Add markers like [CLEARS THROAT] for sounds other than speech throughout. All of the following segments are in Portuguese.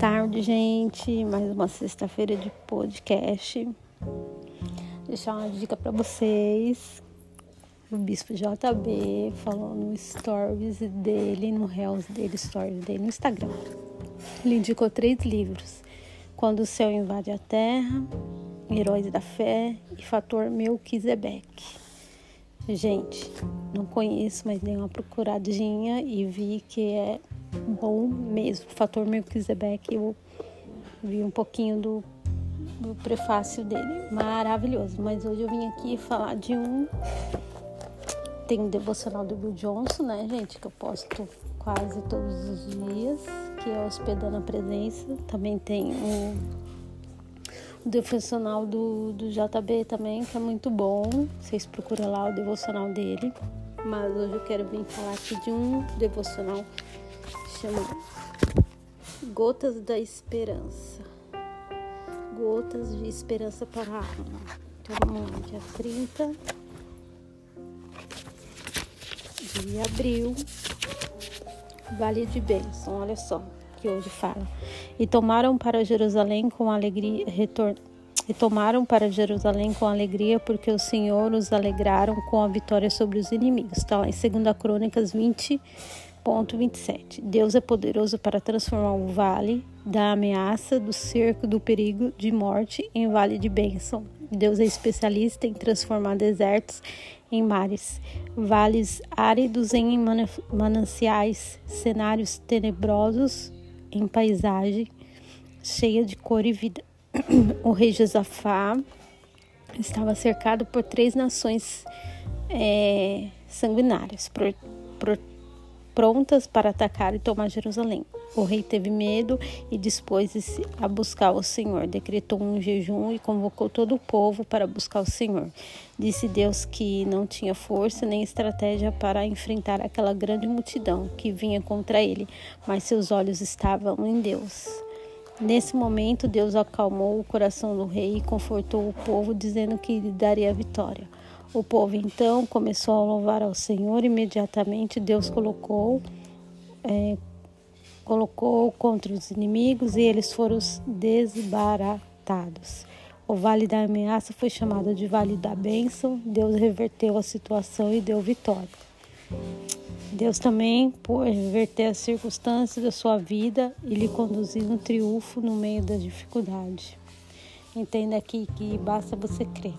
tarde, gente. Mais uma sexta-feira de podcast. Deixar uma dica para vocês. O Bispo JB falou no stories dele, no Reels dele, stories dele no Instagram. Ele indicou três livros: Quando o Céu Invade a Terra, Heróis da Fé e Fator Melquisedeque. Gente, não conheço, mas dei uma procuradinha e vi que é bom mesmo. O fator Melquisedeque, eu vi um pouquinho do, do prefácio dele. Maravilhoso. Mas hoje eu vim aqui falar de um. Tem um devocional do Bill Johnson, né, gente? Que eu posto quase todos os dias, que é Hospedando a Presença. Também tem um o devocional do, do JB também, que é muito bom. Vocês procuram lá o devocional dele. Mas hoje eu quero vir falar aqui de um devocional chama Gotas da Esperança. Gotas de Esperança para a Alma. Dia 30 de abril. Vale de Bênção, olha só que hoje fala. E tomaram para Jerusalém com alegria, retorn... e tomaram para Jerusalém com alegria, porque o Senhor os alegraram com a vitória sobre os inimigos. Está lá em 2 Crônicas 20, Ponto 27. Deus é poderoso para transformar o vale da ameaça, do cerco, do perigo de morte em vale de bênção. Deus é especialista em transformar desertos em mares, vales áridos em mananciais, cenários tenebrosos em paisagem cheia de cor e vida. [CLEARS THROAT] O rei Josafá estava cercado por três nações é, sanguinárias, por, por, prontas para atacar e tomar Jerusalém. O rei teve medo e dispôs-se a buscar o Senhor. Decretou um jejum e convocou todo o povo para buscar o Senhor. Disse Deus que não tinha força nem estratégia para enfrentar aquela grande multidão que vinha contra ele, mas seus olhos estavam em Deus. Nesse momento, Deus acalmou o coração do rei e confortou o povo, dizendo que lhe daria a vitória. O povo então começou a louvar ao Senhor. Imediatamente Deus colocou é, colocou contra os inimigos e eles foram desbaratados. O vale da ameaça foi chamado de vale da bênção. Deus reverteu a situação e deu vitória. Deus também, por reverter as circunstâncias da sua vida e lhe conduzir no triunfo no meio das dificuldades. Entenda aqui que basta você crer.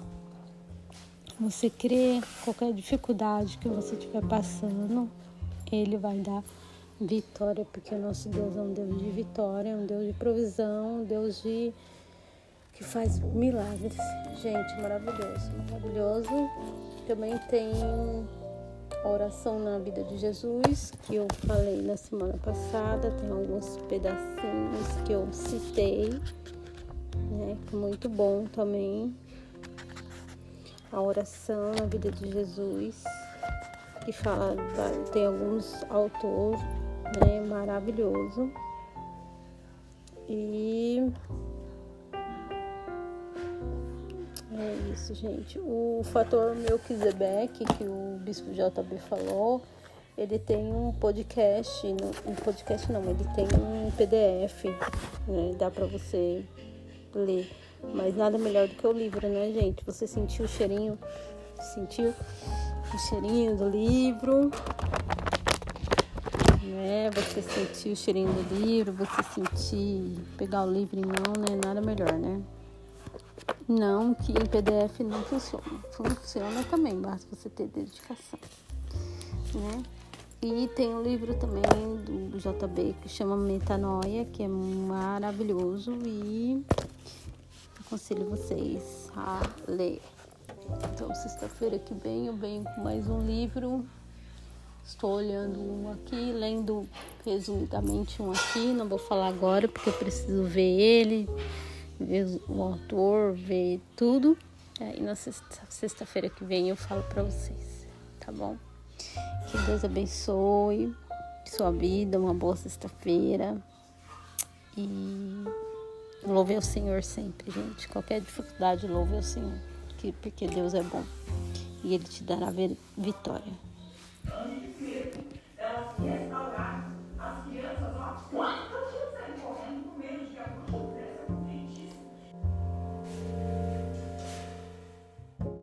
Você crê, qualquer dificuldade que você estiver passando, Ele vai dar vitória, porque o nosso Deus é um Deus de vitória, é um Deus de provisão, um Deus de que faz milagres. Gente, maravilhoso, maravilhoso. Também tem a oração na vida de Jesus, que eu falei na semana passada, tem alguns pedacinhos que eu citei, né? É muito bom também a oração na vida de Jesus, que fala, tem alguns autores, né, maravilhoso. E é isso, gente. O fator Melquisedeque, que o Bispo JB falou, ele tem um podcast, um podcast não, ele tem um PDF, né, dá para você ler mas nada melhor do que o livro, né, gente? Você sentiu o cheirinho, sentiu o cheirinho do livro, né? Você sentiu o cheirinho do livro, você sentir pegar o livro em mão, né? Nada melhor, né? Não que em PDF não funciona. Funciona também, basta você ter dedicação, né? E tem um livro também do JB que chama Metanoia, que é maravilhoso e aconselho vocês a ler. Então, sexta-feira que vem eu venho com mais um livro. Estou olhando um aqui, lendo resumidamente um aqui. Não vou falar agora porque eu preciso ver ele, ver o autor, ver tudo. Aí na sexta-feira que vem eu falo para vocês, tá bom? Que Deus abençoe sua vida, uma boa sexta-feira. E Louve ao Senhor sempre, gente. Qualquer dificuldade, louve ao Senhor. Porque Deus é bom. E Ele te dará vitória.